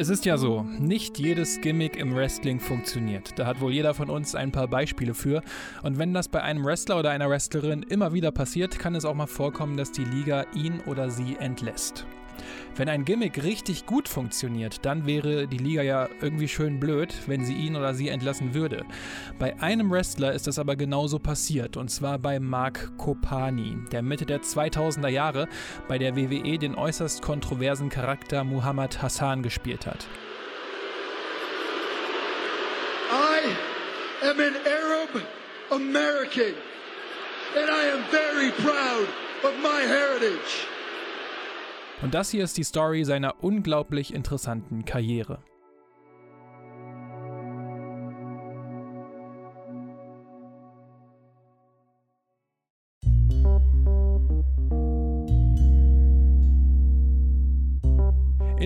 Es ist ja so, nicht jedes Gimmick im Wrestling funktioniert. Da hat wohl jeder von uns ein paar Beispiele für. Und wenn das bei einem Wrestler oder einer Wrestlerin immer wieder passiert, kann es auch mal vorkommen, dass die Liga ihn oder sie entlässt. Wenn ein Gimmick richtig gut funktioniert, dann wäre die Liga ja irgendwie schön blöd, wenn sie ihn oder sie entlassen würde. Bei einem Wrestler ist das aber genauso passiert, und zwar bei Mark Kopani, der Mitte der 2000er Jahre bei der WWE den äußerst kontroversen Charakter Muhammad Hassan gespielt hat. I am an Arab American and I am very proud of my heritage. Und das hier ist die Story seiner unglaublich interessanten Karriere.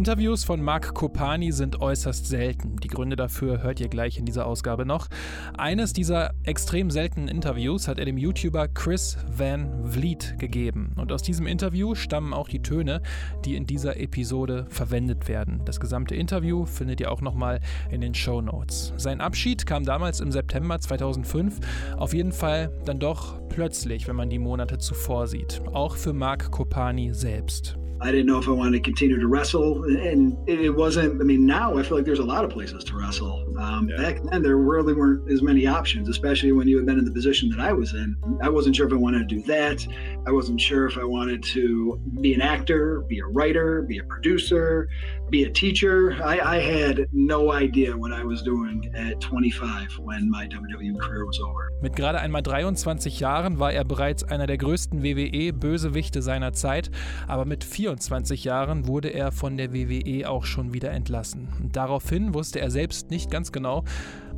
Interviews von Mark Kopani sind äußerst selten. Die Gründe dafür hört ihr gleich in dieser Ausgabe noch. Eines dieser extrem seltenen Interviews hat er dem YouTuber Chris Van Vliet gegeben. Und aus diesem Interview stammen auch die Töne, die in dieser Episode verwendet werden. Das gesamte Interview findet ihr auch nochmal in den Show Notes. Sein Abschied kam damals im September 2005. Auf jeden Fall dann doch plötzlich, wenn man die Monate zuvor sieht. Auch für Mark Kopani selbst. I didn't know if I wanted to continue to wrestle, and it wasn't. I mean, now I feel like there's a lot of places to wrestle. Um, yeah. Back then, there really weren't as many options, especially when you had been in the position that I was in. I wasn't sure if I wanted to do that. I wasn't sure if I wanted to be an actor, be a writer, be a producer, be a teacher. I, I had no idea what I was doing at 25 when my WWE career was over. Mit gerade einmal 23 Jahren war er bereits einer der größten WWE-Bösewichte seiner Zeit, aber mit 24 Jahren wurde er von der WWE auch schon wieder entlassen. Und daraufhin wusste er selbst nicht ganz genau,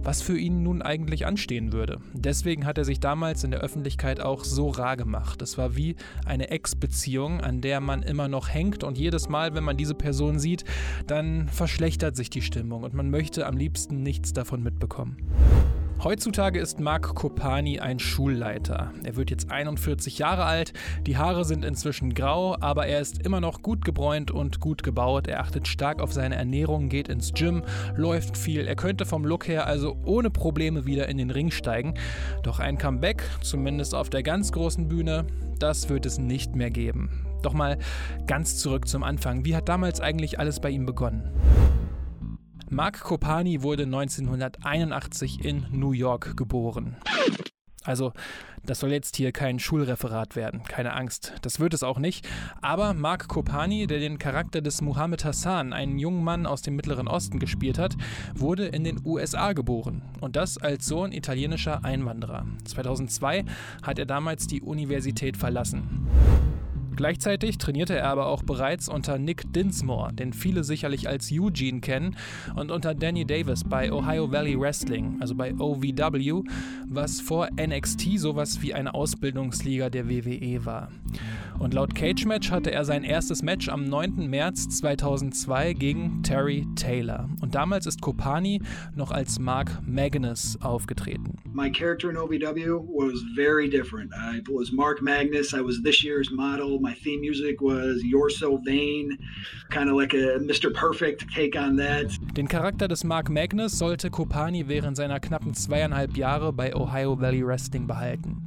was für ihn nun eigentlich anstehen würde. Deswegen hat er sich damals in der Öffentlichkeit auch so rar gemacht. Es war wie eine Ex-Beziehung, an der man immer noch hängt und jedes Mal, wenn man diese Person sieht, dann verschlechtert sich die Stimmung und man möchte am liebsten nichts davon mitbekommen. Heutzutage ist Mark Kopani ein Schulleiter. Er wird jetzt 41 Jahre alt, die Haare sind inzwischen grau, aber er ist immer noch gut gebräunt und gut gebaut. Er achtet stark auf seine Ernährung, geht ins Gym, läuft viel. Er könnte vom Look her also ohne Probleme wieder in den Ring steigen. Doch ein Comeback, zumindest auf der ganz großen Bühne, das wird es nicht mehr geben. Doch mal ganz zurück zum Anfang. Wie hat damals eigentlich alles bei ihm begonnen? Mark Kopani wurde 1981 in New York geboren. Also, das soll jetzt hier kein Schulreferat werden, keine Angst, das wird es auch nicht. Aber Mark Kopani, der den Charakter des Muhammad Hassan, einen jungen Mann aus dem Mittleren Osten gespielt hat, wurde in den USA geboren. Und das als Sohn italienischer Einwanderer. 2002 hat er damals die Universität verlassen. Gleichzeitig trainierte er aber auch bereits unter Nick Dinsmore, den viele sicherlich als Eugene kennen, und unter Danny Davis bei Ohio Valley Wrestling, also bei OVW, was vor NXT sowas wie eine Ausbildungsliga der WWE war. Und laut Cage Match hatte er sein erstes Match am 9. März 2002 gegen Terry Taylor. Und damals ist Kopani noch als Mark Magnus aufgetreten. My character in OVW was very different. I was Mark Magnus. I was this year's model. My theme music was You're So Vain, kind of like a Mr. Perfect take on that. Den Charakter des Mark Magnus sollte Kopani während seiner knappen zweieinhalb Jahre bei Ohio Valley Wrestling behalten.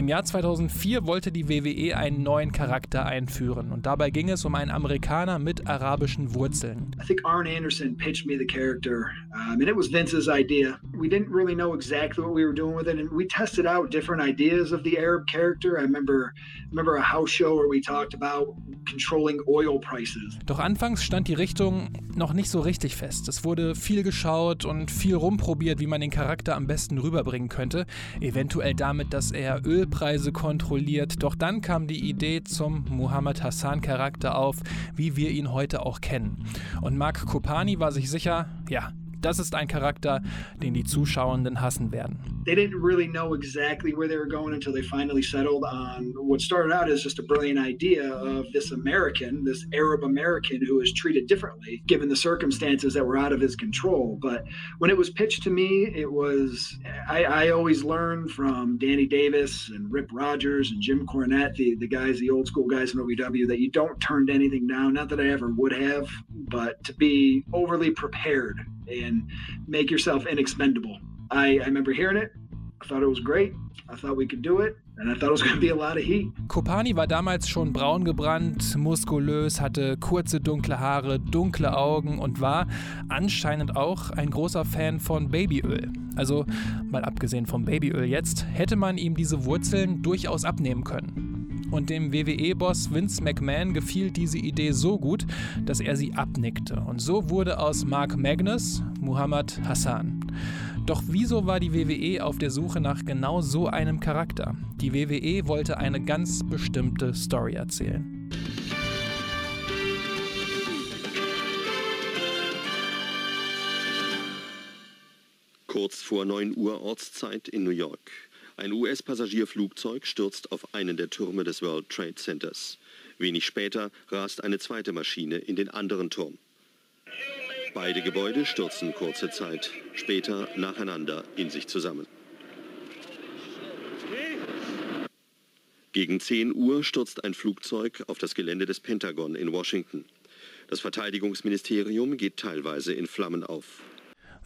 Im Jahr 2004 wollte die WWE einen neuen Charakter einführen und dabei ging es um einen Amerikaner mit arabischen Wurzeln. I think Arn Anderson pitched me the character um, and it was Vince's idea. We didn't really know exactly what we were doing with it and we tested out different ideas of the Arab character. I remember remember a house show where we talked about controlling oil prices. Doch anfangs stand die Richtung noch nicht so richtig fest. Es wurde viel geschaut und viel rumprobiert, wie man den Charakter am besten rüberbringen könnte, eventuell damit, dass er Öl Ölpreise kontrolliert. Doch dann kam die Idee zum Muhammad Hassan Charakter auf, wie wir ihn heute auch kennen. Und Mark Kopani war sich sicher, ja, das ist ein Charakter, den die Zuschauenden hassen werden. They didn't really know exactly where they were going until they finally settled on what started out as just a brilliant idea of this American, this Arab American who was treated differently given the circumstances that were out of his control. But when it was pitched to me, it was, I, I always learned from Danny Davis and Rip Rogers and Jim Cornette, the, the guys, the old school guys in OVW, that you don't turn anything down. Not that I ever would have, but to be overly prepared and make yourself inexpendable. I, I remember hearing it. I thought it was great. I thought we could do it. And I thought it. Kopani war damals schon braun gebrannt, muskulös, hatte kurze dunkle Haare, dunkle Augen und war anscheinend auch ein großer Fan von Babyöl. Also, mal abgesehen vom Babyöl jetzt, hätte man ihm diese Wurzeln durchaus abnehmen können. Und dem WWE-Boss Vince McMahon gefiel diese Idee so gut, dass er sie abnickte. Und so wurde aus Mark Magnus Muhammad Hassan. Doch wieso war die WWE auf der Suche nach genau so einem Charakter? Die WWE wollte eine ganz bestimmte Story erzählen. Kurz vor 9 Uhr Ortszeit in New York. Ein US-Passagierflugzeug stürzt auf einen der Türme des World Trade Centers. Wenig später rast eine zweite Maschine in den anderen Turm. Beide Gebäude stürzen kurze Zeit später nacheinander in sich zusammen. Gegen 10 Uhr stürzt ein Flugzeug auf das Gelände des Pentagon in Washington. Das Verteidigungsministerium geht teilweise in Flammen auf.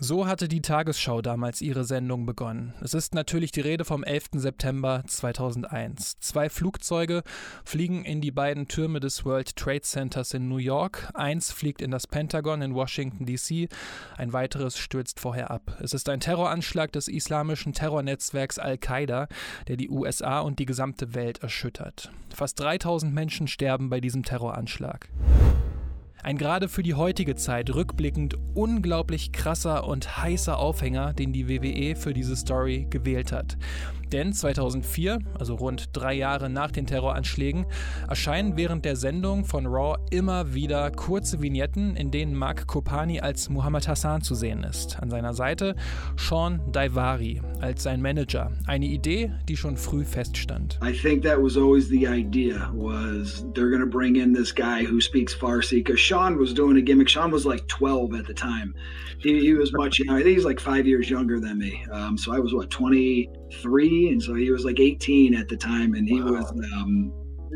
So hatte die Tagesschau damals ihre Sendung begonnen. Es ist natürlich die Rede vom 11. September 2001. Zwei Flugzeuge fliegen in die beiden Türme des World Trade Centers in New York. Eins fliegt in das Pentagon in Washington, D.C., ein weiteres stürzt vorher ab. Es ist ein Terroranschlag des islamischen Terrornetzwerks Al-Qaida, der die USA und die gesamte Welt erschüttert. Fast 3000 Menschen sterben bei diesem Terroranschlag. Ein gerade für die heutige Zeit rückblickend unglaublich krasser und heißer Aufhänger, den die WWE für diese Story gewählt hat. Denn 2004, also rund drei Jahre nach den Terroranschlägen, erscheinen während der Sendung von Raw immer wieder kurze Vignetten, in denen Mark Kopani als Muhammad Hassan zu sehen ist. An seiner Seite Sean Daivari als sein Manager. Eine Idee, die schon früh feststand. I think that was always the idea was they're going to bring in this guy who speaks Farsi because Sean was doing a gimmick. Sean was like 12 at the time. He, he was much younger. I think he's like five years younger than me. Um, so I was what 23, and so he was like 18 at the time, and he wow. was um,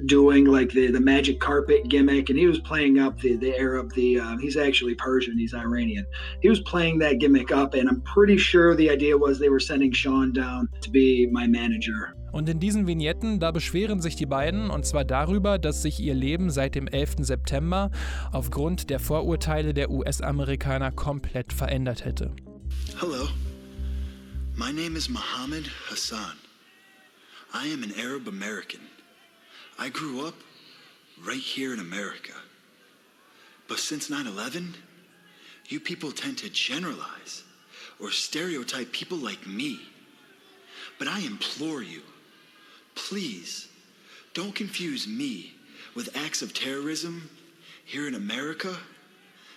doing like the the magic carpet gimmick, and he was playing up the the Arab. The uh, he's actually Persian. He's Iranian. He was playing that gimmick up, and I'm pretty sure the idea was they were sending Sean down to be my manager. Und in diesen Vignetten, da beschweren sich die beiden, und zwar darüber, dass sich ihr Leben seit dem 11. September aufgrund der Vorurteile der US-Amerikaner komplett verändert hätte. Hello, my name is Mohammed Hassan. I am an Arab American. I grew up right here in America. But since 9 11, you people tend to generalize or stereotype people like me. But I implore you Please, don't confuse me with acts of terrorism here in America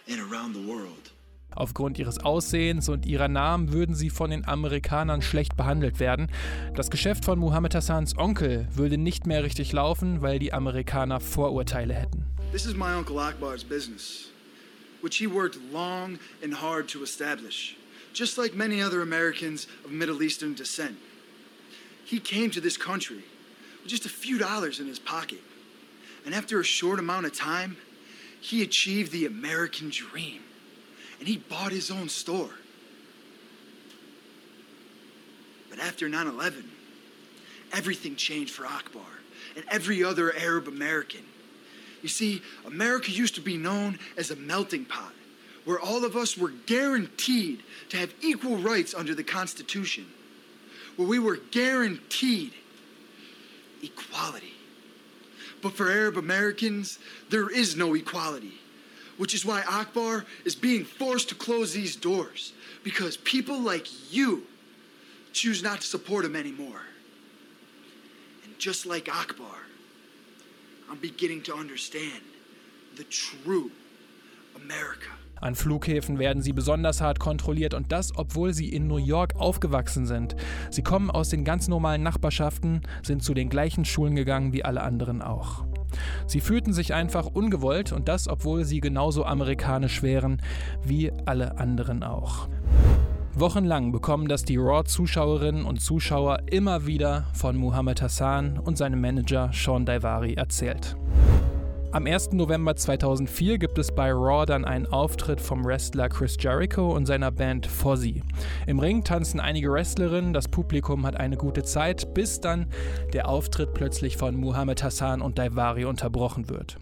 and around the world. Aufgrund ihres Aussehens und ihrer Namen würden sie von den Amerikanern schlecht behandelt werden. Das Geschäft von Muhammad Hassans Onkel würde nicht mehr richtig laufen, weil die Amerikaner Vorurteile hätten. This is my uncle Akbar's business, which he worked long and hard to establish, just like many other Americans of Middle Eastern descent. He came to this country with just a few dollars in his pocket. And after a short amount of time, he achieved the American dream. And he bought his own store. But after 9 11, everything changed for Akbar and every other Arab American. You see, America used to be known as a melting pot where all of us were guaranteed to have equal rights under the Constitution, where we were guaranteed equality. But for Arab Americans, there is no equality, which is why Akbar is being forced to close these doors because people like you choose not to support him anymore. And just like Akbar, I'm beginning to understand the true America. An Flughäfen werden sie besonders hart kontrolliert und das, obwohl sie in New York aufgewachsen sind. Sie kommen aus den ganz normalen Nachbarschaften, sind zu den gleichen Schulen gegangen wie alle anderen auch. Sie fühlten sich einfach ungewollt und das, obwohl sie genauso amerikanisch wären wie alle anderen auch. Wochenlang bekommen das die Raw-Zuschauerinnen und Zuschauer immer wieder von Muhammad Hassan und seinem Manager Sean Daivari erzählt. Am 1. November 2004 gibt es bei Raw dann einen Auftritt vom Wrestler Chris Jericho und seiner Band Fozzy. Im Ring tanzen einige Wrestlerinnen, das Publikum hat eine gute Zeit, bis dann der Auftritt plötzlich von Muhammad Hassan und Daivari unterbrochen wird.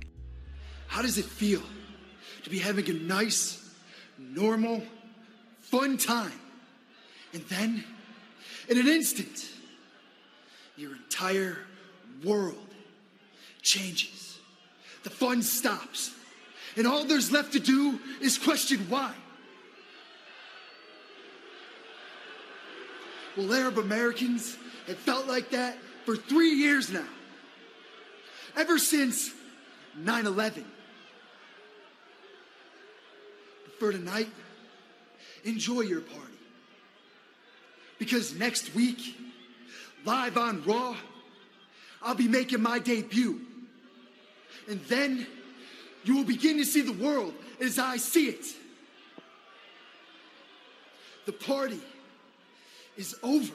How does it feel to be having a nice, normal, fun time? And then, in an instant, your entire world changes. The fun stops. And all there's left to do is question why. Well, Arab Americans have felt like that for three years now. Ever since 9 11. But for tonight, enjoy your party. Because next week, live on Raw, I'll be making my debut and then you will begin to see the world as I see it. The party is over.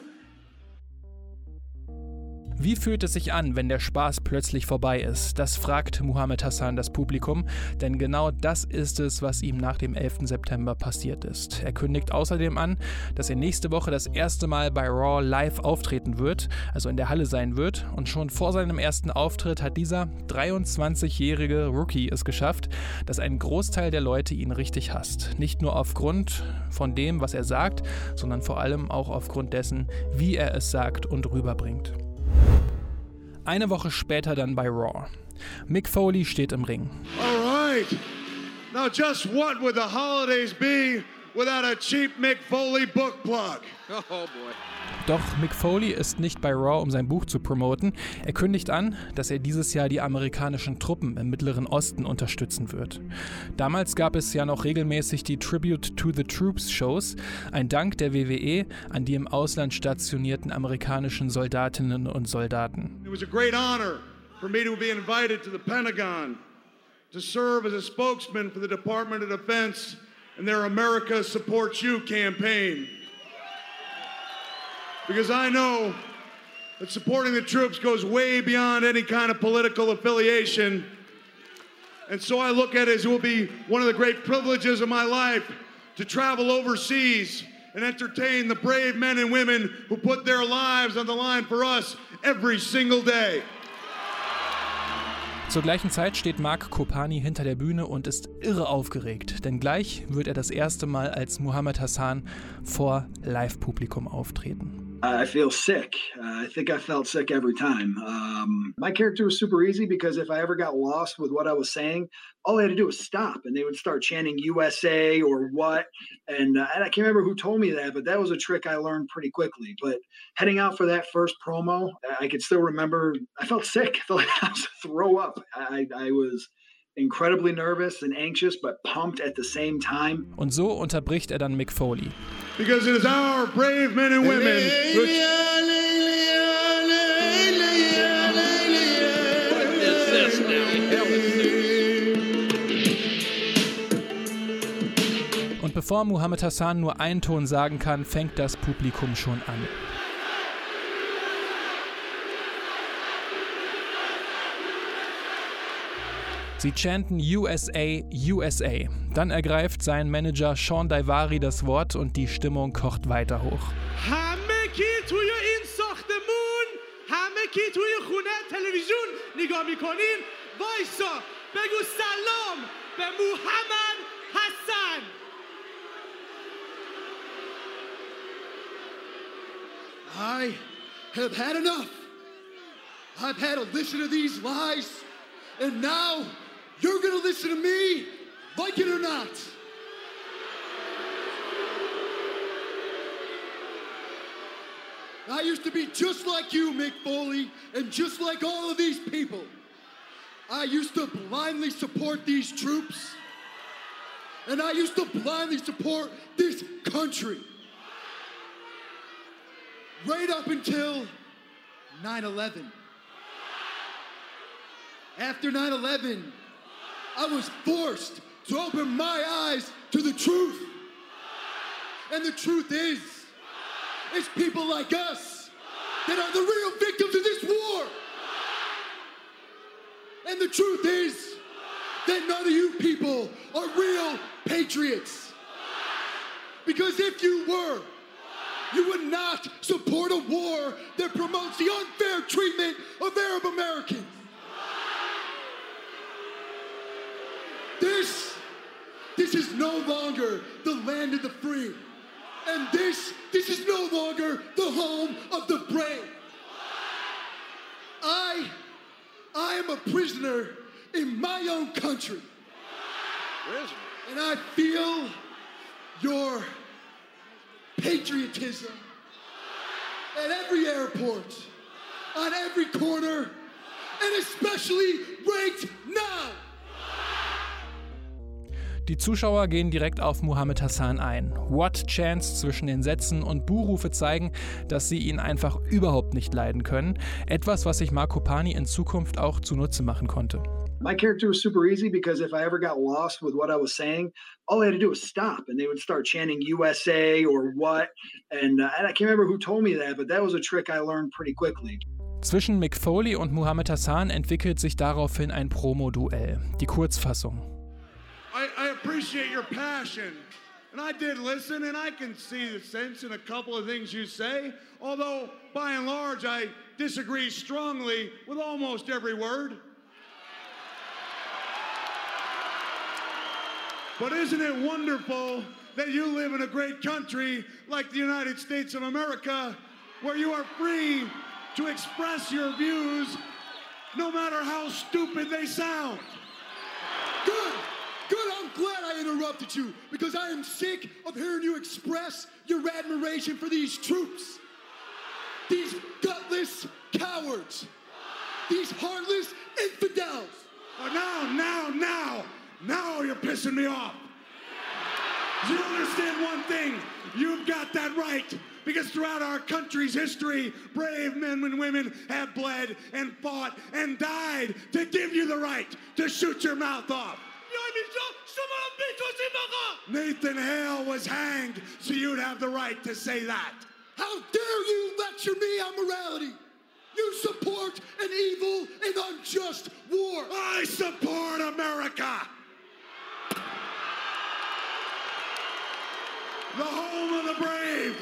Wie fühlt es sich an, wenn der Spaß plötzlich vorbei ist? Das fragt Muhammad Hassan das Publikum, denn genau das ist es, was ihm nach dem 11. September passiert ist. Er kündigt außerdem an, dass er nächste Woche das erste Mal bei Raw live auftreten wird, also in der Halle sein wird. Und schon vor seinem ersten Auftritt hat dieser 23-jährige Rookie es geschafft, dass ein Großteil der Leute ihn richtig hasst. Nicht nur aufgrund von dem, was er sagt, sondern vor allem auch aufgrund dessen, wie er es sagt und rüberbringt. Eine Woche später dann bei Raw. Mick Foley steht im Ring. All right. Now just what would the holidays be without a cheap Mick Foley book plug? Oh boy. Doch Mick Foley ist nicht bei Raw, um sein Buch zu promoten. Er kündigt an, dass er dieses Jahr die amerikanischen Truppen im Mittleren Osten unterstützen wird. Damals gab es ja noch regelmäßig die Tribute to the Troops Shows, ein Dank der WWE an die im Ausland stationierten amerikanischen Soldatinnen und Soldaten. It was a great honor for me to be invited to the Pentagon to serve as a spokesman for the Department of Defense and their America Supports You campaign. because I know that supporting the troops goes way beyond any kind of political affiliation. And so I look at it as it will be one of the great privileges of my life to travel overseas and entertain the brave men and women who put their lives on the line for us every single day. Zur gleichen Zeit steht Mark Kopani hinter der Bühne und ist irre aufgeregt, denn gleich wird er das erste Mal als Muhammad Hassan vor Live-Publikum auftreten. I feel sick. Uh, I think I felt sick every time. Um, my character was super easy because if I ever got lost with what I was saying, all I had to do was stop and they would start chanting USA or what. And, uh, and I can't remember who told me that, but that was a trick I learned pretty quickly. But heading out for that first promo, I could still remember I felt sick. I felt like I was to throw up. I, I was incredibly nervous and anxious, but pumped at the same time. Und so unterbricht er dann Mick Foley. Because it is our brave men and women which Und bevor Muhammad Hassan nur einen Ton sagen kann, fängt das Publikum schon an. Sie chanten USA, USA. Dann ergreift sein Manager Sean Daivari das Wort und die Stimmung kocht weiter hoch. I have had enough. I've had to listen to these lies, and now You're going to listen to me, like it or not. I used to be just like you, Mick Foley, and just like all of these people. I used to blindly support these troops. and I used to blindly support this country. Right up until 9 11. After 9 11, I was forced to open my eyes to the truth. And the truth is, it's people like us that are the real victims of this war. And the truth is that none of you people are real patriots. Because if you were, you would not support a war that promotes the unfair treatment of Arab Americans. This, this is no longer the land of the free. And this, this is no longer the home of the brave. I, I am a prisoner in my own country. And I feel your patriotism at every airport, on every corner, and especially right now. Die Zuschauer gehen direkt auf Muhammad Hassan ein. What Chance zwischen den Sätzen und Buhrufe zeigen, dass sie ihn einfach überhaupt nicht leiden können. Etwas, was sich Marco Pani in Zukunft auch zunutze machen konnte. My character was super easy because if I ever got lost with what I was saying, all I had to do was stop and they would start chanting USA or what. And, uh, and I can't remember who told me that, but that was a trick I learned pretty quickly. Zwischen Mick Foley und Muhammad Hassan entwickelt sich daraufhin ein Promo-Duell. Die Kurzfassung. I, I appreciate your passion. And I did listen, and I can see the sense in a couple of things you say, although by and large I disagree strongly with almost every word. But isn't it wonderful that you live in a great country like the United States of America where you are free to express your views no matter how stupid they sound? Good, good. I'm glad I interrupted you because I am sick of hearing you express your admiration for these troops. These gutless cowards. These heartless infidels. Oh, now, now, now, now you're pissing me off. You understand one thing? You've got that right. Because throughout our country's history, brave men and women have bled and fought and died to give you the right to shoot your mouth off. Nathan Hale was hanged, so you'd have the right to say that. How dare you lecture me on morality? You support an evil and unjust war. I support America. The home of the brave,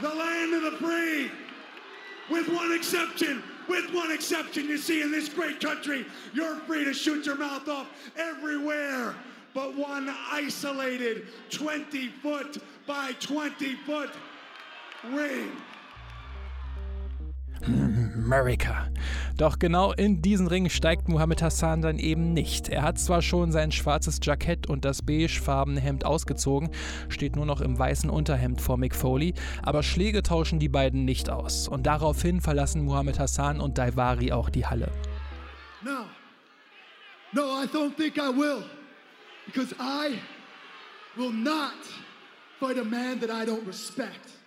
the land of the free. With one exception, with one exception, you see, in this great country, you're free to shoot your mouth off everywhere but one isolated 20 foot by 20 foot ring. America. Doch genau in diesen Ring steigt Muhammad Hassan dann eben nicht. Er hat zwar schon sein schwarzes Jackett und das beigefarbene Hemd ausgezogen, steht nur noch im weißen Unterhemd vor Mick Foley, aber Schläge tauschen die beiden nicht aus. Und daraufhin verlassen Muhammad Hassan und Daivari auch die Halle. No, no, I don't think I will. Because I will not fight a man that I don't respect.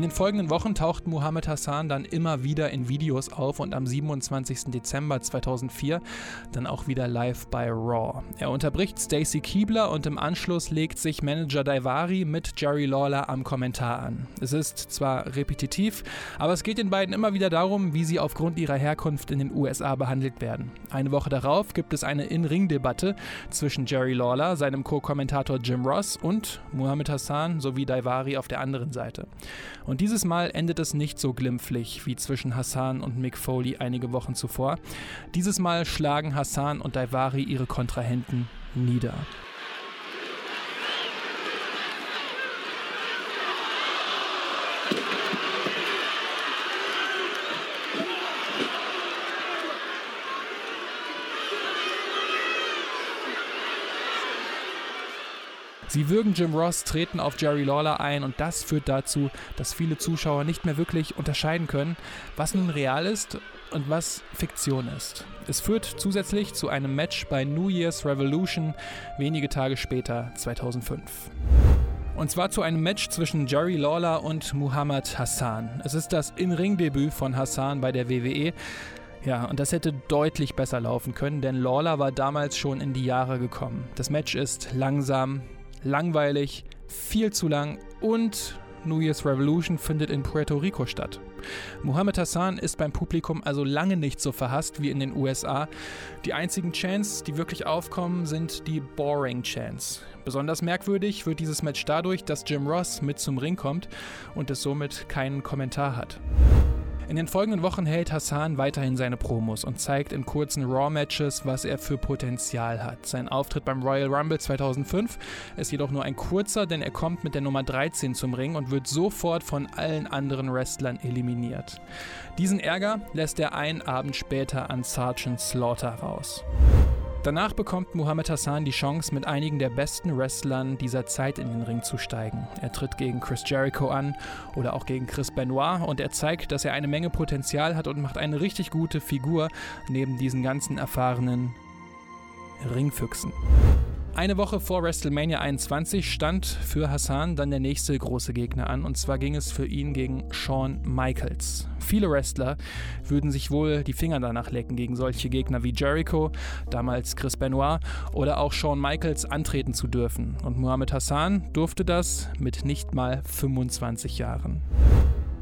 In den folgenden Wochen taucht Muhammad Hassan dann immer wieder in Videos auf und am 27. Dezember 2004 dann auch wieder live bei Raw. Er unterbricht Stacy Kiebler und im Anschluss legt sich Manager Daivari mit Jerry Lawler am Kommentar an. Es ist zwar repetitiv, aber es geht den beiden immer wieder darum, wie sie aufgrund ihrer Herkunft in den USA behandelt werden. Eine Woche darauf gibt es eine In-Ring-Debatte zwischen Jerry Lawler, seinem Co-Kommentator Jim Ross und Muhammad Hassan sowie Daivari auf der anderen Seite. Und dieses Mal endet es nicht so glimpflich wie zwischen Hassan und Mick Foley einige Wochen zuvor. Dieses Mal schlagen Hassan und Daivari ihre Kontrahenten nieder. Sie würgen Jim Ross, treten auf Jerry Lawler ein und das führt dazu, dass viele Zuschauer nicht mehr wirklich unterscheiden können, was nun real ist und was Fiktion ist. Es führt zusätzlich zu einem Match bei New Year's Revolution wenige Tage später, 2005. Und zwar zu einem Match zwischen Jerry Lawler und Muhammad Hassan. Es ist das In-Ring-Debüt von Hassan bei der WWE. Ja, und das hätte deutlich besser laufen können, denn Lawler war damals schon in die Jahre gekommen. Das Match ist langsam, langweilig, viel zu lang und New Year's Revolution findet in Puerto Rico statt. Muhammad Hassan ist beim Publikum also lange nicht so verhasst wie in den USA. Die einzigen Chants, die wirklich aufkommen, sind die Boring Chants. Besonders merkwürdig wird dieses Match dadurch, dass Jim Ross mit zum Ring kommt und es somit keinen Kommentar hat. In den folgenden Wochen hält Hassan weiterhin seine Promos und zeigt in kurzen Raw-Matches, was er für Potenzial hat. Sein Auftritt beim Royal Rumble 2005 ist jedoch nur ein kurzer, denn er kommt mit der Nummer 13 zum Ring und wird sofort von allen anderen Wrestlern eliminiert. Diesen Ärger lässt er einen Abend später an Sergeant Slaughter raus. Danach bekommt Muhammad Hassan die Chance, mit einigen der besten Wrestlern dieser Zeit in den Ring zu steigen. Er tritt gegen Chris Jericho an oder auch gegen Chris Benoit und er zeigt, dass er eine Menge Potenzial hat und macht eine richtig gute Figur neben diesen ganzen erfahrenen Ringfüchsen. Eine Woche vor WrestleMania 21 stand für Hassan dann der nächste große Gegner an und zwar ging es für ihn gegen Shawn Michaels. Viele Wrestler würden sich wohl die Finger danach lecken, gegen solche Gegner wie Jericho, damals Chris Benoit oder auch Shawn Michaels antreten zu dürfen. Und Muhammad Hassan durfte das mit nicht mal 25 Jahren.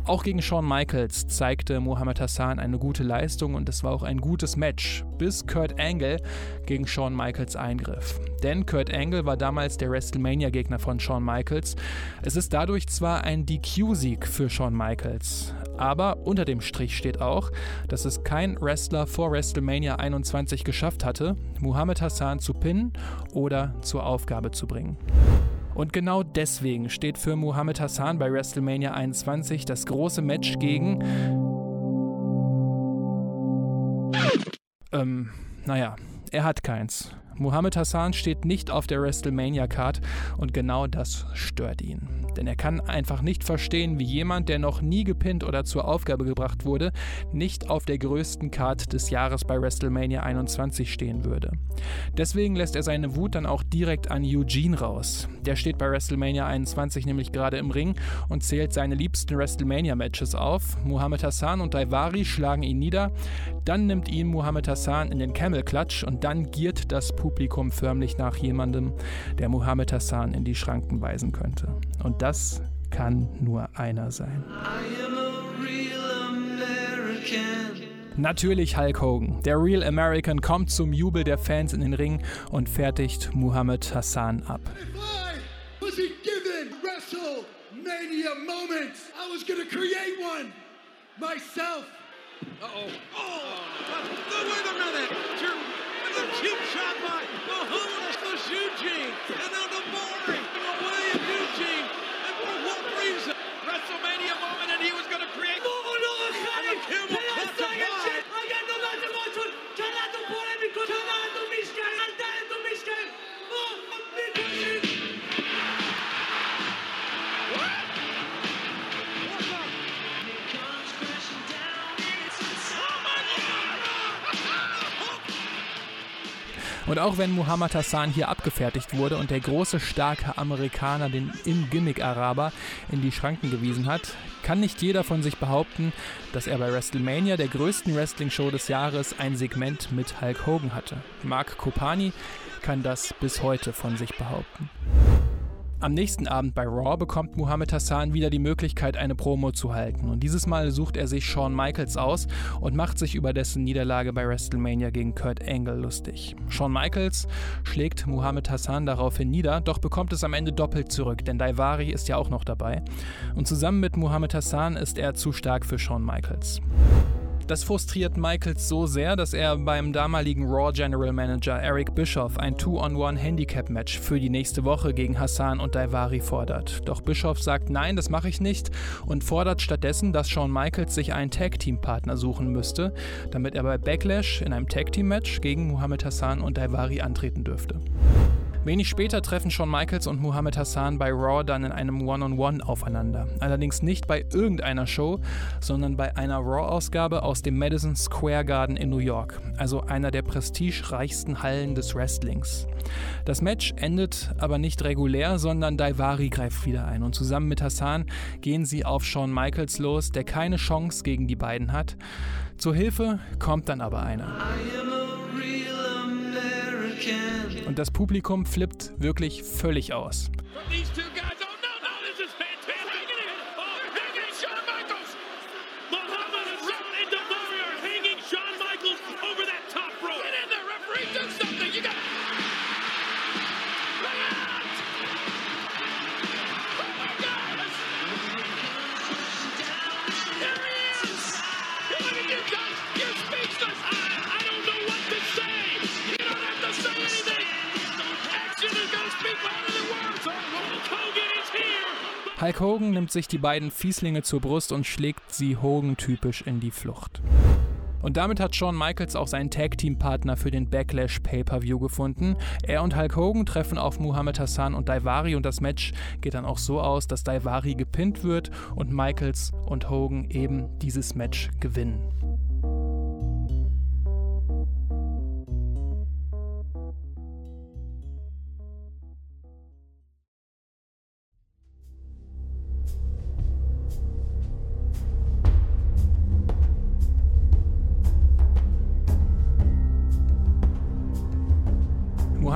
Auch gegen Shawn Michaels zeigte Muhammad Hassan eine gute Leistung und es war auch ein gutes Match, bis Kurt Angle gegen Shawn Michaels eingriff. Denn Kurt Angle war damals der WrestleMania-Gegner von Shawn Michaels. Es ist dadurch zwar ein DQ-Sieg für Shawn Michaels, aber unter dem Strich steht auch, dass es kein Wrestler vor WrestleMania 21 geschafft hatte, Muhammad Hassan zu pinnen oder zur Aufgabe zu bringen. Und genau deswegen steht für Muhammad Hassan bei WrestleMania 21 das große Match gegen. Ähm, naja, er hat keins. Muhammad Hassan steht nicht auf der WrestleMania-Card und genau das stört ihn. Denn er kann einfach nicht verstehen, wie jemand, der noch nie gepinnt oder zur Aufgabe gebracht wurde, nicht auf der größten Card des Jahres bei WrestleMania 21 stehen würde. Deswegen lässt er seine Wut dann auch direkt an Eugene raus. Der steht bei WrestleMania 21 nämlich gerade im Ring und zählt seine liebsten WrestleMania-Matches auf. Muhammad Hassan und Daivari schlagen ihn nieder. Dann nimmt ihn Muhammad Hassan in den Camel Clutch und dann giert das Publikum Publikum förmlich nach jemandem, der Muhammad Hassan in die Schranken weisen könnte. Und das kann nur einer sein. Natürlich Hulk Hogan. Der Real American kommt zum Jubel der Fans in den Ring und fertigt Muhammad Hassan ab. Myself. Uh oh. Oh, wait a minute. You're the cheap shot by Mahomes the Eugene. And now the boring Und auch wenn Muhammad Hassan hier abgefertigt wurde und der große, starke Amerikaner den Im-Gimmick-Araber in die Schranken gewiesen hat, kann nicht jeder von sich behaupten, dass er bei WrestleMania, der größten Wrestling-Show des Jahres, ein Segment mit Hulk Hogan hatte. Mark Kopani kann das bis heute von sich behaupten. Am nächsten Abend bei Raw bekommt Muhammad Hassan wieder die Möglichkeit, eine Promo zu halten. Und dieses Mal sucht er sich Shawn Michaels aus und macht sich über dessen Niederlage bei WrestleMania gegen Kurt Angle lustig. Shawn Michaels schlägt Muhammad Hassan daraufhin nieder, doch bekommt es am Ende doppelt zurück, denn Daivari ist ja auch noch dabei. Und zusammen mit Muhammad Hassan ist er zu stark für Shawn Michaels. Das frustriert Michaels so sehr, dass er beim damaligen Raw General Manager Eric Bischoff ein Two-on-One-Handicap-Match für die nächste Woche gegen Hassan und Daivari fordert. Doch Bischoff sagt nein, das mache ich nicht und fordert stattdessen, dass Shawn Michaels sich einen Tag-Team-Partner suchen müsste, damit er bei Backlash in einem Tag-Team-Match gegen Muhammad Hassan und Daivari antreten dürfte. Wenig später treffen Shawn Michaels und Muhammad Hassan bei Raw dann in einem One-on-One -on -One aufeinander. Allerdings nicht bei irgendeiner Show, sondern bei einer Raw-Ausgabe aus dem Madison Square Garden in New York, also einer der prestigereichsten Hallen des Wrestlings. Das Match endet aber nicht regulär, sondern Daivari greift wieder ein und zusammen mit Hassan gehen sie auf Shawn Michaels los, der keine Chance gegen die beiden hat. Zur Hilfe kommt dann aber einer. Und das Publikum flippt wirklich völlig aus. Hulk Hogan nimmt sich die beiden Fieslinge zur Brust und schlägt sie Hogan-typisch in die Flucht. Und damit hat Shawn Michaels auch seinen Tag-Team-Partner für den Backlash Pay-Per-View gefunden. Er und Hulk Hogan treffen auf Muhammad Hassan und Daivari und das Match geht dann auch so aus, dass Daivari gepinnt wird und Michaels und Hogan eben dieses Match gewinnen.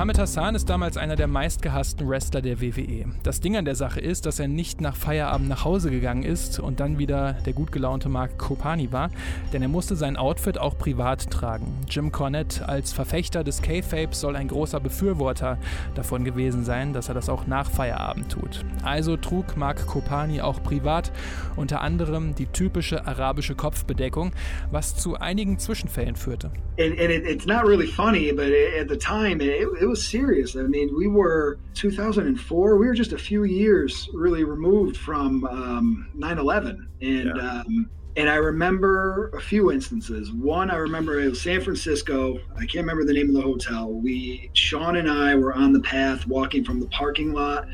Mohamed Hassan ist damals einer der meistgehassten Wrestler der WWE. Das Ding an der Sache ist, dass er nicht nach Feierabend nach Hause gegangen ist und dann wieder der gut gelaunte Mark Kopani war, denn er musste sein Outfit auch privat tragen. Jim Cornette als Verfechter des K-Fapes soll ein großer Befürworter davon gewesen sein, dass er das auch nach Feierabend tut. Also trug Mark Kopani auch privat unter anderem die typische arabische Kopfbedeckung, was zu einigen Zwischenfällen führte. And, and it, it's not really funny, but at the time it, it was serious. I mean, we were 2004. We were just a few years really removed from um, 9/11, and yeah. um, and I remember a few instances. One, I remember it was San Francisco. I can't remember the name of the hotel. We, Sean and I, were on the path walking from the parking lot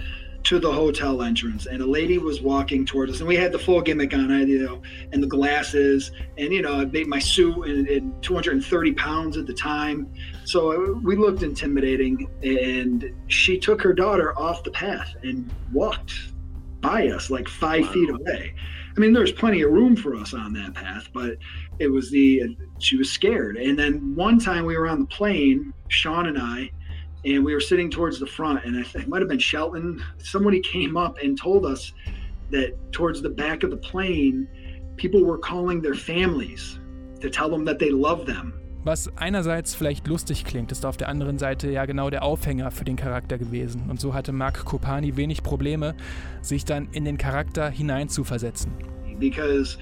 to the hotel entrance and a lady was walking towards us and we had the full gimmick on it you know and the glasses and you know i made my suit and, and 230 pounds at the time. So uh, we looked intimidating and she took her daughter off the path and walked by us like five wow. feet away. I mean there's plenty of room for us on that path but it was the uh, she was scared. And then one time we were on the plane sean and i and we were sitting towards the front and i think it might have been shelton somebody came up and told us that towards the back of the plane people were calling their families to tell them that they love them Was einerseits vielleicht lustig klingt, ist auf der anderen Seite ja genau der Aufhänger für den Charakter gewesen. Und so hatte Mark Kopani wenig Probleme, sich dann in den Charakter hineinzuversetzen. Because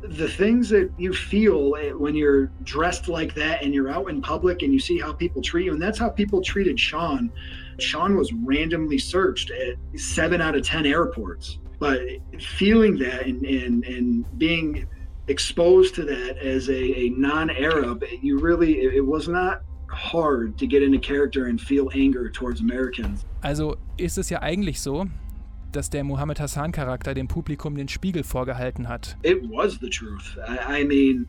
the things that you feel when you're dressed like that and you're out in public and you see how people treat you, and that's how people treated Sean. Sean was randomly searched at seven out of 10 airports. But feeling that and, and, and being exposed to that as a, a non-Arab, you really it, it was not hard to get into character and feel anger towards Americans. Also ist es ja eigentlich so, dass der Mohammed Hassan Charakter dem Publikum den Spiegel vorgehalten hat. It was the truth. I, I mean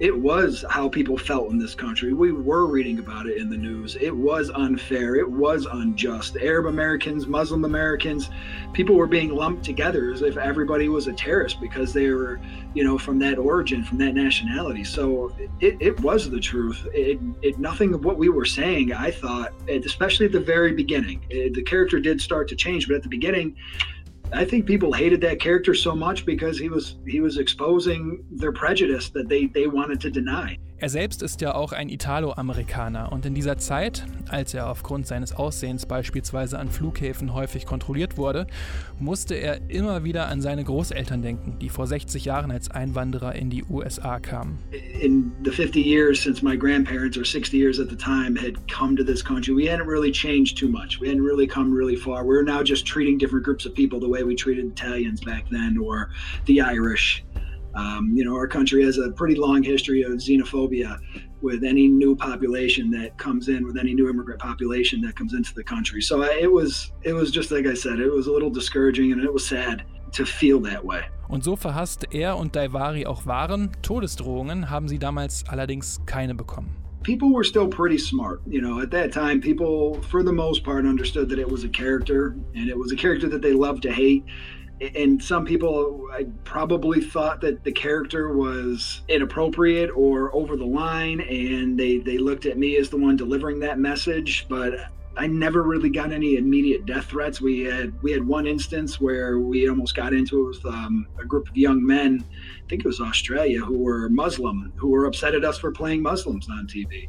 it was how people felt in this country. We were reading about it in the news. It was unfair. It was unjust. Arab Americans, Muslim Americans, people were being lumped together as if everybody was a terrorist because they were, you know, from that origin, from that nationality. So it, it was the truth. It, it, nothing of what we were saying, I thought, especially at the very beginning. It, the character did start to change, but at the beginning, I think people hated that character so much because he was he was exposing their prejudice that they they wanted to deny. Er selbst ist ja auch ein Italo-Amerikaner und in dieser Zeit, als er aufgrund seines Aussehens beispielsweise an Flughäfen häufig kontrolliert wurde, musste er immer wieder an seine Großeltern denken, die vor 60 Jahren als Einwanderer in die USA kamen. In the 50 years since my grandparents or 60 years at the time had come to this country, we hadn't really changed too much. We hadn't really come really far. We're now just treating different groups of people the way we treated Italians back then or the Irish. Um, you know, our country has a pretty long history of xenophobia. with any new population that comes in, with any new immigrant population that comes into the country. So it was, it was just like I said, it was a little discouraging and it was sad to feel that way. Und so verhasst er und Daivari auch waren, Todesdrohungen haben sie damals allerdings keine bekommen. people were still pretty smart. You know, at that time, people, for the most part, understood that it was a character and it was a character that they loved to hate and some people probably thought that the character was inappropriate or over the line and they they looked at me as the one delivering that message but I never really got any immediate death threats. We had we had one instance where we almost got into it with um, a group of young men, I think it was Australia, who were Muslim, who were upset at us for playing Muslims on TV.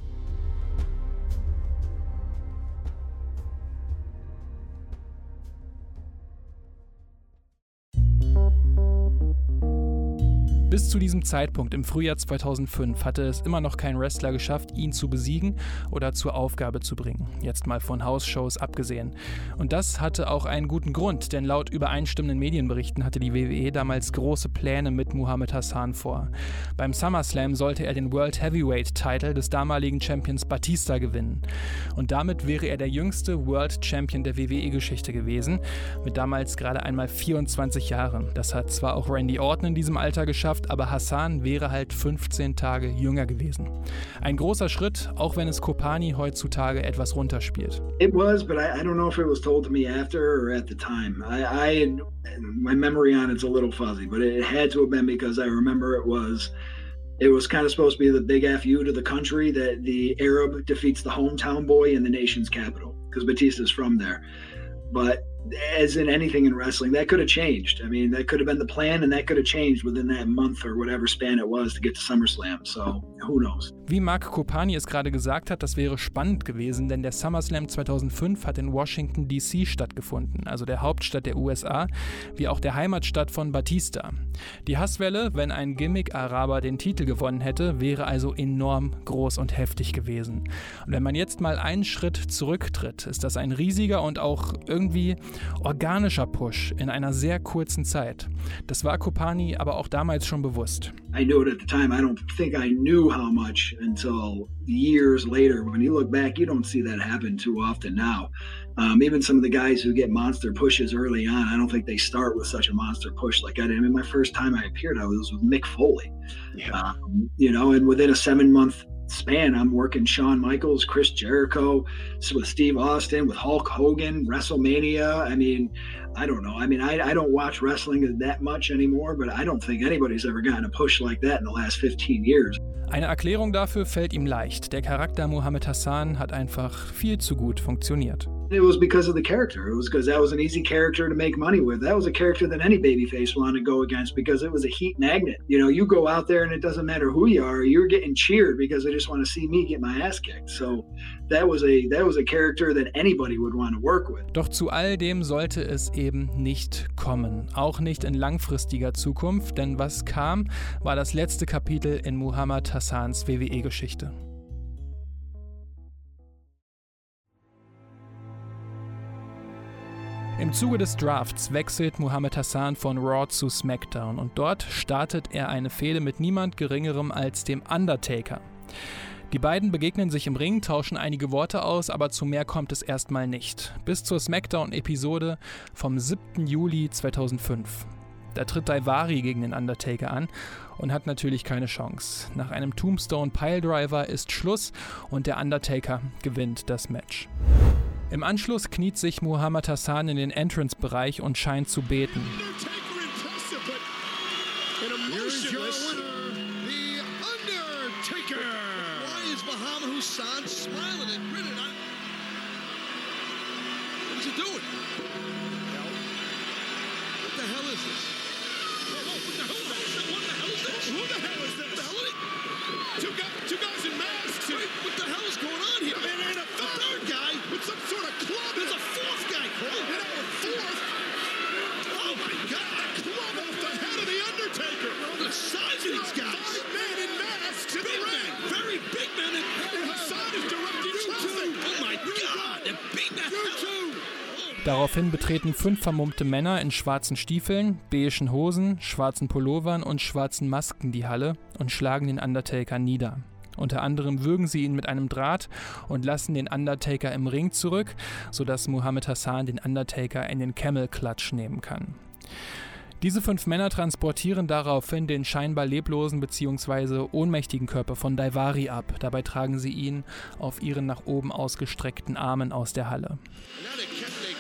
Bis zu diesem Zeitpunkt im Frühjahr 2005 hatte es immer noch kein Wrestler geschafft, ihn zu besiegen oder zur Aufgabe zu bringen. Jetzt mal von Hausshows abgesehen. Und das hatte auch einen guten Grund, denn laut übereinstimmenden Medienberichten hatte die WWE damals große Pläne mit Muhammad Hassan vor. Beim SummerSlam sollte er den World Heavyweight Title des damaligen Champions Batista gewinnen. Und damit wäre er der jüngste World Champion der WWE-Geschichte gewesen, mit damals gerade einmal 24 Jahren. Das hat zwar auch Randy Orton in diesem Alter geschafft, geschafft, aber Hassan wäre halt 15 Tage jünger gewesen. Ein großer Schritt, auch wenn es Kopani heutzutage etwas runterspielt. It was, but I, I don't know if it was told to me after or at the time. I, I my memory on it's a little fuzzy, but it had to have been because I remember it was it was kind of supposed to be the big FU to the country that the Arab defeats the hometown boy in the nation's capital because Batista's from there. But as in anything in wrestling, that could have changed. I mean, that could have been the plan, and that could have changed within that month or whatever span it was to get to SummerSlam. So who knows? Wie Mark Kopani es gerade gesagt hat, das wäre spannend gewesen, denn der SummerSlam 2005 hat in Washington D.C. stattgefunden, also der Hauptstadt der USA, wie auch der Heimatstadt von Batista. Die Hasswelle, wenn ein Gimmick-Araber den Titel gewonnen hätte, wäre also enorm groß und heftig gewesen. Und wenn man jetzt mal einen Schritt zurücktritt, ist das ein riesiger und auch irgendwie organischer Push in einer sehr kurzen Zeit. Das war Kopani aber auch damals schon bewusst. I knew it at the time. I don't think I knew how much until years later. When you look back, you don't see that happen too often now. Um, even some of the guys who get monster pushes early on, I don't think they start with such a monster push like I did. I mean, my first time I appeared, I was with Mick Foley. Yeah. Um, you know, and within a seven month span. I'm working Shawn Michaels, Chris Jericho, with Steve Austin, with Hulk Hogan, WrestleMania. I mean, I don't know. I mean, I, I don't watch wrestling that much anymore, but I don't think anybody's ever gotten a push like that in the last 15 years. Eine Erklärung dafür fällt ihm leicht. Der Charakter Mohammed Hassan hat einfach viel zu gut funktioniert. It was because of the character. It was because that was an easy character to make money with. That was a character that any babyface wanted to go against because it was a heat magnet. You know, you go out there and it doesn't matter who you are, you're getting cheered because they just want to see me get my ass kicked. So that was a that was a character that anybody would want to work with. Doch zu all dem sollte es eben nicht kommen, auch nicht in langfristiger Zukunft, denn was kam, war das letzte Kapitel in Muhammad Hassans WWE-Geschichte. Im Zuge des Drafts wechselt Muhammad Hassan von Raw zu SmackDown und dort startet er eine Fehde mit niemand Geringerem als dem Undertaker. Die beiden begegnen sich im Ring, tauschen einige Worte aus, aber zu mehr kommt es erstmal nicht. Bis zur SmackDown-Episode vom 7. Juli 2005. Da tritt Daivari gegen den Undertaker an und hat natürlich keine Chance. Nach einem Tombstone Piledriver ist Schluss und der Undertaker gewinnt das Match. Im Anschluss kniet sich Muhammad Hassan in den Entrance-Bereich und scheint zu beten. Daraufhin betreten fünf vermummte Männer in schwarzen Stiefeln, beigen Hosen, schwarzen Pullovern und schwarzen Masken die Halle und schlagen den Undertaker nieder. Unter anderem würgen sie ihn mit einem Draht und lassen den Undertaker im Ring zurück, sodass Muhammad Hassan den Undertaker in den Camel Clutch nehmen kann. Diese fünf Männer transportieren daraufhin den scheinbar leblosen bzw. ohnmächtigen Körper von Daivari ab. Dabei tragen sie ihn auf ihren nach oben ausgestreckten Armen aus der Halle. Like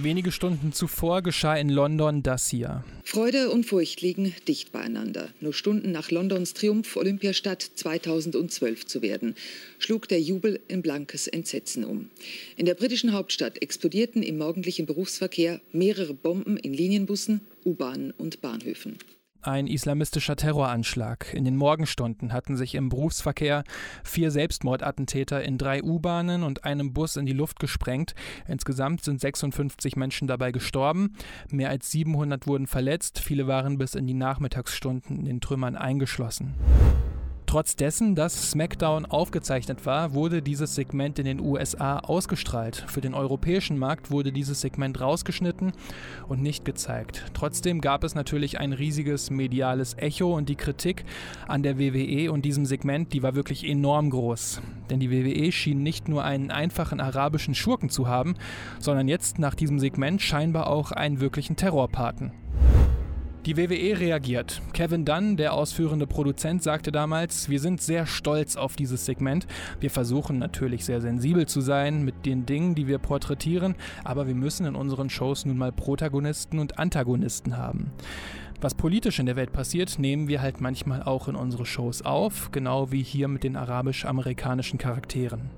Wenige Stunden zuvor geschah in London das hier. Freude und Furcht liegen dicht beieinander. Nur Stunden nach Londons Triumph, Olympiastadt 2012 zu werden, schlug der Jubel in blankes Entsetzen um. In der britischen Hauptstadt explodierten im morgendlichen Berufsverkehr mehrere Bomben in Linienbussen, U-Bahnen und Bahnhöfen. Ein islamistischer Terroranschlag. In den Morgenstunden hatten sich im Berufsverkehr vier Selbstmordattentäter in drei U-Bahnen und einem Bus in die Luft gesprengt. Insgesamt sind 56 Menschen dabei gestorben. Mehr als 700 wurden verletzt. Viele waren bis in die Nachmittagsstunden in den Trümmern eingeschlossen. Trotz dessen, dass SmackDown aufgezeichnet war, wurde dieses Segment in den USA ausgestrahlt. Für den europäischen Markt wurde dieses Segment rausgeschnitten und nicht gezeigt. Trotzdem gab es natürlich ein riesiges mediales Echo und die Kritik an der WWE und diesem Segment, die war wirklich enorm groß. Denn die WWE schien nicht nur einen einfachen arabischen Schurken zu haben, sondern jetzt nach diesem Segment scheinbar auch einen wirklichen Terrorpaten. Die WWE reagiert. Kevin Dunn, der ausführende Produzent, sagte damals, wir sind sehr stolz auf dieses Segment. Wir versuchen natürlich sehr sensibel zu sein mit den Dingen, die wir porträtieren, aber wir müssen in unseren Shows nun mal Protagonisten und Antagonisten haben. Was politisch in der Welt passiert, nehmen wir halt manchmal auch in unsere Shows auf, genau wie hier mit den arabisch-amerikanischen Charakteren.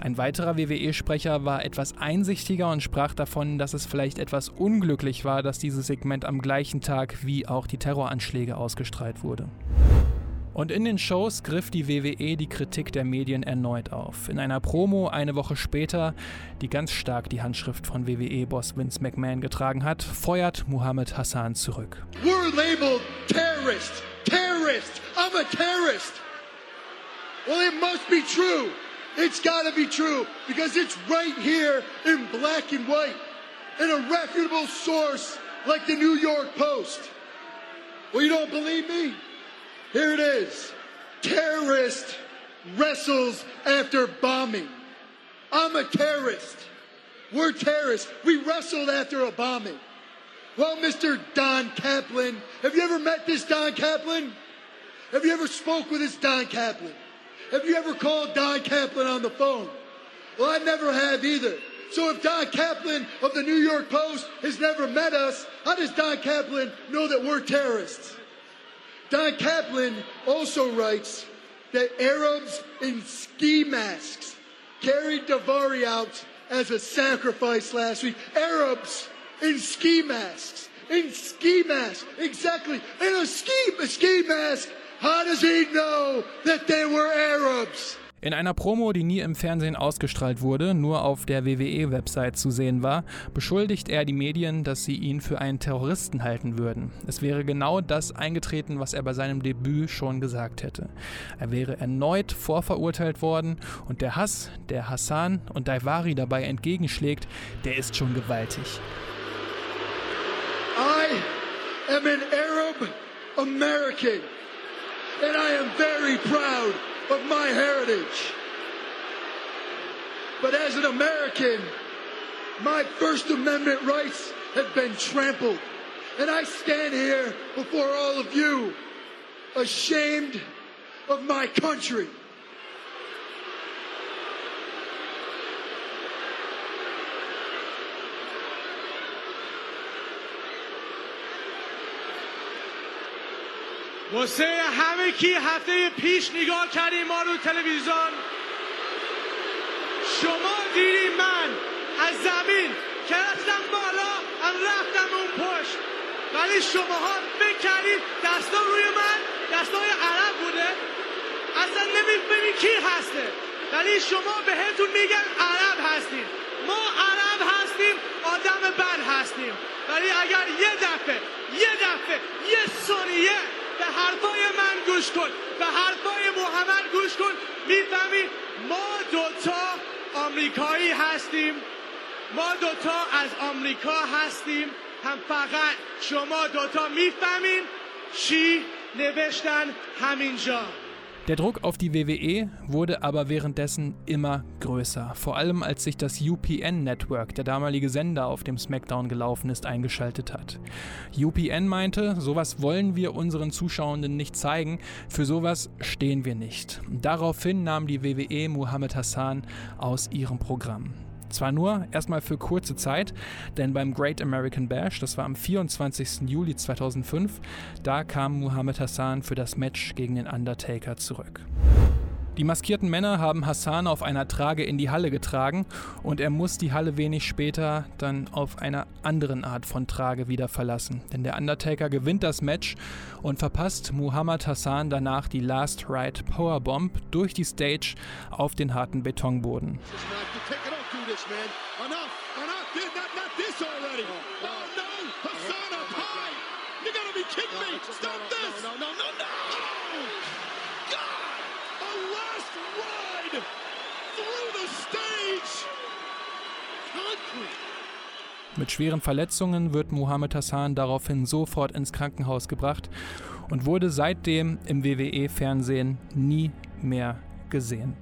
Ein weiterer WWE-Sprecher war etwas einsichtiger und sprach davon, dass es vielleicht etwas unglücklich war, dass dieses Segment am gleichen Tag wie auch die Terroranschläge ausgestrahlt wurde. Und in den Shows griff die WWE die Kritik der Medien erneut auf. In einer Promo eine Woche später, die ganz stark die Handschrift von WWE-Boss Vince McMahon getragen hat, feuert Muhammad Hassan zurück. We're labeled terrorist, terrorist, I'm a terrorist. Well, it must be true. It's got to be true because it's right here in black and white in a reputable source like the New York Post. Well, you don't believe me? Here it is. Terrorist wrestles after bombing. I'm a terrorist. We're terrorists. We wrestled after a bombing. Well, Mr. Don Kaplan, have you ever met this Don Kaplan? Have you ever spoke with this Don Kaplan? Have you ever called Don Kaplan on the phone? Well, I never have either. So if Don Kaplan of the New York Post has never met us, how does Don Kaplan know that we're terrorists? Don Kaplan also writes that Arabs in ski masks carried Davari out as a sacrifice last week. Arabs in ski masks. In ski masks. Exactly. In a ski, a ski mask How does he know that they were Arabs? In einer Promo, die nie im Fernsehen ausgestrahlt wurde, nur auf der WWE-Website zu sehen war, beschuldigt er die Medien, dass sie ihn für einen Terroristen halten würden. Es wäre genau das eingetreten, was er bei seinem Debüt schon gesagt hätte. Er wäre erneut vorverurteilt worden und der Hass, der Hassan und Daivari dabei entgegenschlägt, der ist schon gewaltig. I am an Arab American and I am very proud of my heritage. But as an American, my First Amendment rights have been trampled. And I stand here before all of you ashamed of my country. واسه همه کی هفته پیش نگاه کردیم ما رو تلویزیون. شما دیدی من از زمین که رفتم بالا هم رفتم اون پشت. ولی شماها فکر کردید دستا روی من دستای عرب بوده. اصلا نمی‌فهمی کی هسته. ولی شما بهتون میگن عرب هستیم. ما عرب هستیم آدم بد ولی اگر یه دفعه یه دفعه یه ثانیه به حرفای من گوش کن. به حرفای محمد گوش کن. می‌فهمی؟ ما دوتا آمریکایی هستیم. ما دوتا از آمریکا هستیم. هم فقط شما دوتا می‌فهمین چی نوشتن همینجا. Der Druck auf die WWE wurde aber währenddessen immer größer, vor allem als sich das UPN-Network, der damalige Sender, auf dem SmackDown gelaufen ist, eingeschaltet hat. UPN meinte, sowas wollen wir unseren Zuschauenden nicht zeigen, für sowas stehen wir nicht. Daraufhin nahm die WWE Muhammad Hassan aus ihrem Programm. Zwar nur erstmal für kurze Zeit, denn beim Great American Bash, das war am 24. Juli 2005, da kam Muhammad Hassan für das Match gegen den Undertaker zurück. Die maskierten Männer haben Hassan auf einer Trage in die Halle getragen und er muss die Halle wenig später dann auf einer anderen Art von Trage wieder verlassen. Denn der Undertaker gewinnt das Match und verpasst Muhammad Hassan danach die Last Ride Powerbomb durch die Stage auf den harten Betonboden. this, man. Enough, enough. Not, not this already. Oh, no, no. Hassan up high. You gotta be kidding me. Stop this. No, no, no, no. God! A last ride through the stage. Concrete. Mit schweren Verletzungen wird Mohammed Hassan daraufhin sofort ins Krankenhaus gebracht und wurde seitdem im WWE-Fernsehen nie mehr gesehen.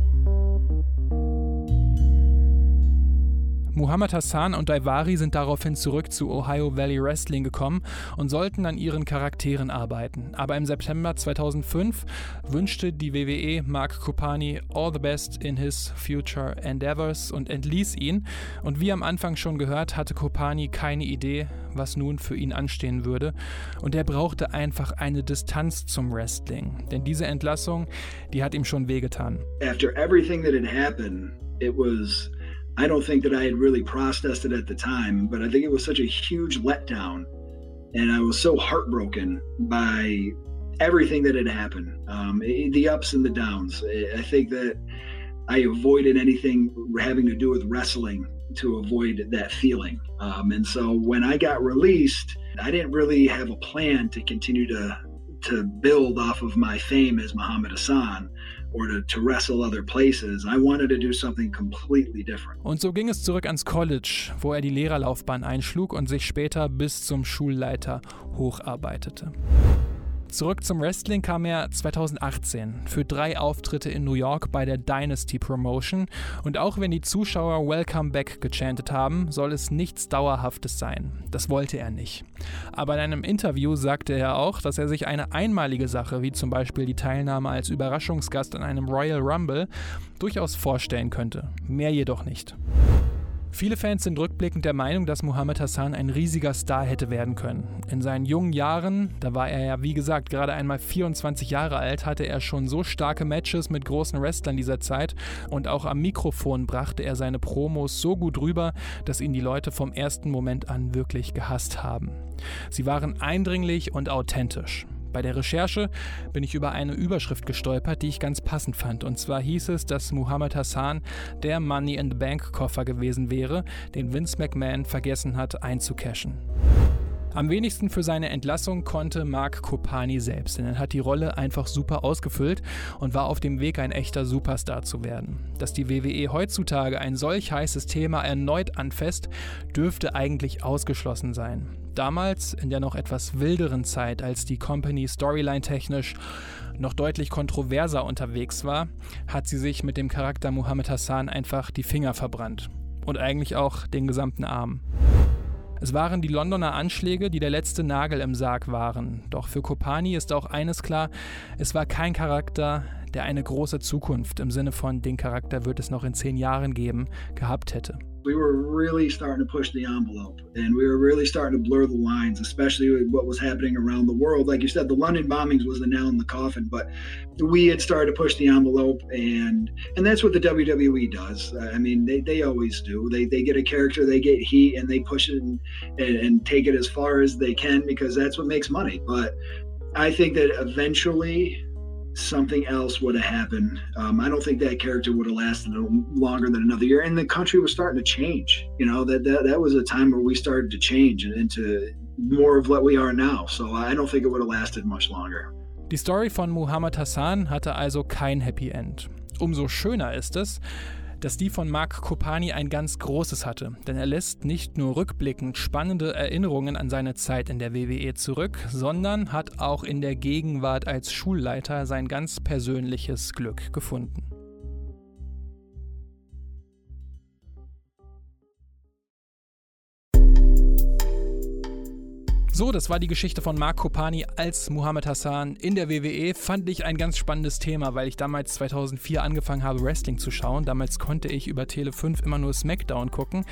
thank you Muhammad Hassan und Daivari sind daraufhin zurück zu Ohio Valley Wrestling gekommen und sollten an ihren Charakteren arbeiten. Aber im September 2005 wünschte die WWE Mark Kopani all the best in his future endeavors und entließ ihn. Und wie am Anfang schon gehört, hatte Kopani keine Idee, was nun für ihn anstehen würde. Und er brauchte einfach eine Distanz zum Wrestling. Denn diese Entlassung, die hat ihm schon wehgetan. After everything that had happened, it was I don't think that I had really processed it at the time, but I think it was such a huge letdown. And I was so heartbroken by everything that had happened um, the ups and the downs. I think that I avoided anything having to do with wrestling to avoid that feeling. Um, and so when I got released, I didn't really have a plan to continue to to build off of my fame as Muhammad Hassan. Or to, to wrestle other places. I wanted to do something completely different. Und so ging es zurück ans College, wo er die Lehrerlaufbahn einschlug und sich später bis zum Schulleiter hocharbeitete. Zurück zum Wrestling kam er 2018 für drei Auftritte in New York bei der Dynasty Promotion und auch wenn die Zuschauer Welcome Back gechantet haben, soll es nichts Dauerhaftes sein. Das wollte er nicht. Aber in einem Interview sagte er auch, dass er sich eine einmalige Sache, wie zum Beispiel die Teilnahme als Überraschungsgast an einem Royal Rumble, durchaus vorstellen könnte. Mehr jedoch nicht. Viele Fans sind rückblickend der Meinung, dass Muhammad Hassan ein riesiger Star hätte werden können. In seinen jungen Jahren, da war er ja wie gesagt gerade einmal 24 Jahre alt, hatte er schon so starke Matches mit großen Wrestlern dieser Zeit und auch am Mikrofon brachte er seine Promos so gut rüber, dass ihn die Leute vom ersten Moment an wirklich gehasst haben. Sie waren eindringlich und authentisch. Bei der Recherche bin ich über eine Überschrift gestolpert, die ich ganz passend fand. Und zwar hieß es, dass Muhammad Hassan der Money in the Bank Koffer gewesen wäre, den Vince McMahon vergessen hat einzucashen. Am wenigsten für seine Entlassung konnte Mark Kopani selbst, denn er hat die Rolle einfach super ausgefüllt und war auf dem Weg, ein echter Superstar zu werden. Dass die WWE heutzutage ein solch heißes Thema erneut anfasst, dürfte eigentlich ausgeschlossen sein. Damals, in der noch etwas wilderen Zeit, als die Company storyline-technisch noch deutlich kontroverser unterwegs war, hat sie sich mit dem Charakter Muhammad Hassan einfach die Finger verbrannt. Und eigentlich auch den gesamten Arm. Es waren die Londoner Anschläge, die der letzte Nagel im Sarg waren. Doch für Kopani ist auch eines klar, es war kein Charakter, der eine große Zukunft im Sinne von den Charakter wird es noch in zehn Jahren geben, gehabt hätte. We were really starting to push the envelope and we were really starting to blur the lines, especially with what was happening around the world. Like you said, the London bombings was the nail in the coffin, but we had started to push the envelope and and that's what the WWE does. I mean, they, they always do. They, they get a character, they get heat and they push it and, and, and take it as far as they can because that's what makes money. But I think that eventually something else would have happened. Um, I don't think that character would have lasted longer than another year. And the country was starting to change. You know that that, that was a time where we started to change into more of what we are now. So I don't think it would have lasted much longer. Die Story von Muhammad Hassan hatte also kein Happy End. Umso schöner ist es, dass die von Mark Kopani ein ganz großes hatte, denn er lässt nicht nur rückblickend spannende Erinnerungen an seine Zeit in der WWE zurück, sondern hat auch in der Gegenwart als Schulleiter sein ganz persönliches Glück gefunden. So, das war die Geschichte von Mark Kopani als Muhammad Hassan in der WWE. Fand ich ein ganz spannendes Thema, weil ich damals 2004 angefangen habe, Wrestling zu schauen. Damals konnte ich über Tele 5 immer nur SmackDown gucken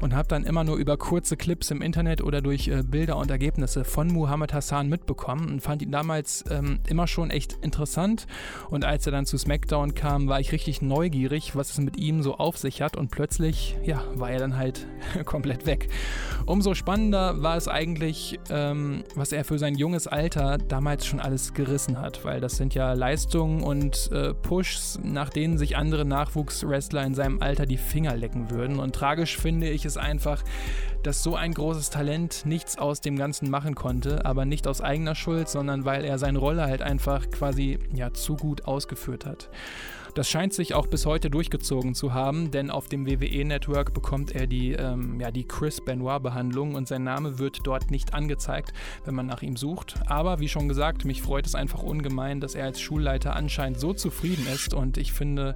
und habe dann immer nur über kurze Clips im Internet oder durch äh, Bilder und Ergebnisse von Muhammad Hassan mitbekommen und fand ihn damals ähm, immer schon echt interessant. Und als er dann zu SmackDown kam, war ich richtig neugierig, was es mit ihm so auf sich hat. Und plötzlich, ja, war er dann halt komplett weg. Umso spannender war es eigentlich, ähm, was er für sein junges Alter damals schon alles gerissen hat, weil das sind ja Leistungen und äh, Pushs, nach denen sich andere Nachwuchswrestler in seinem Alter die Finger lecken würden. Und tragisch finde ich es einfach, dass so ein großes Talent nichts aus dem Ganzen machen konnte, aber nicht aus eigener Schuld, sondern weil er seine Rolle halt einfach quasi ja zu gut ausgeführt hat. Das scheint sich auch bis heute durchgezogen zu haben, denn auf dem WWE-Network bekommt er die, ähm, ja, die Chris Benoit-Behandlung und sein Name wird dort nicht angezeigt, wenn man nach ihm sucht. Aber wie schon gesagt, mich freut es einfach ungemein, dass er als Schulleiter anscheinend so zufrieden ist und ich finde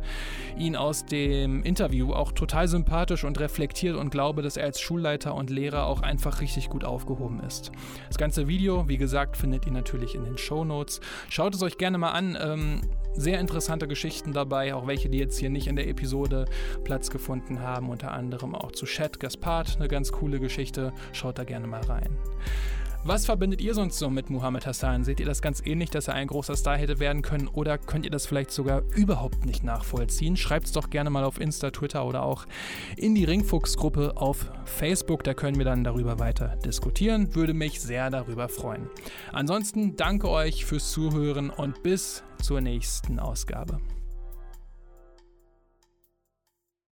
ihn aus dem Interview auch total sympathisch und reflektiert und glaube, dass er als Schulleiter und Lehrer auch einfach richtig gut aufgehoben ist. Das ganze Video, wie gesagt, findet ihr natürlich in den Show Notes. Schaut es euch gerne mal an. Ähm, sehr interessante Geschichten dabei, auch welche, die jetzt hier nicht in der Episode Platz gefunden haben, unter anderem auch zu Chat Gaspard, eine ganz coole Geschichte. Schaut da gerne mal rein. Was verbindet ihr sonst so mit Muhammad Hassan? Seht ihr das ganz ähnlich, dass er ein großer Star hätte werden können oder könnt ihr das vielleicht sogar überhaupt nicht nachvollziehen? Schreibt es doch gerne mal auf Insta, Twitter oder auch in die Ringfuchs-Gruppe auf Facebook. Da können wir dann darüber weiter diskutieren. Würde mich sehr darüber freuen. Ansonsten danke euch fürs Zuhören und bis zur nächsten Ausgabe.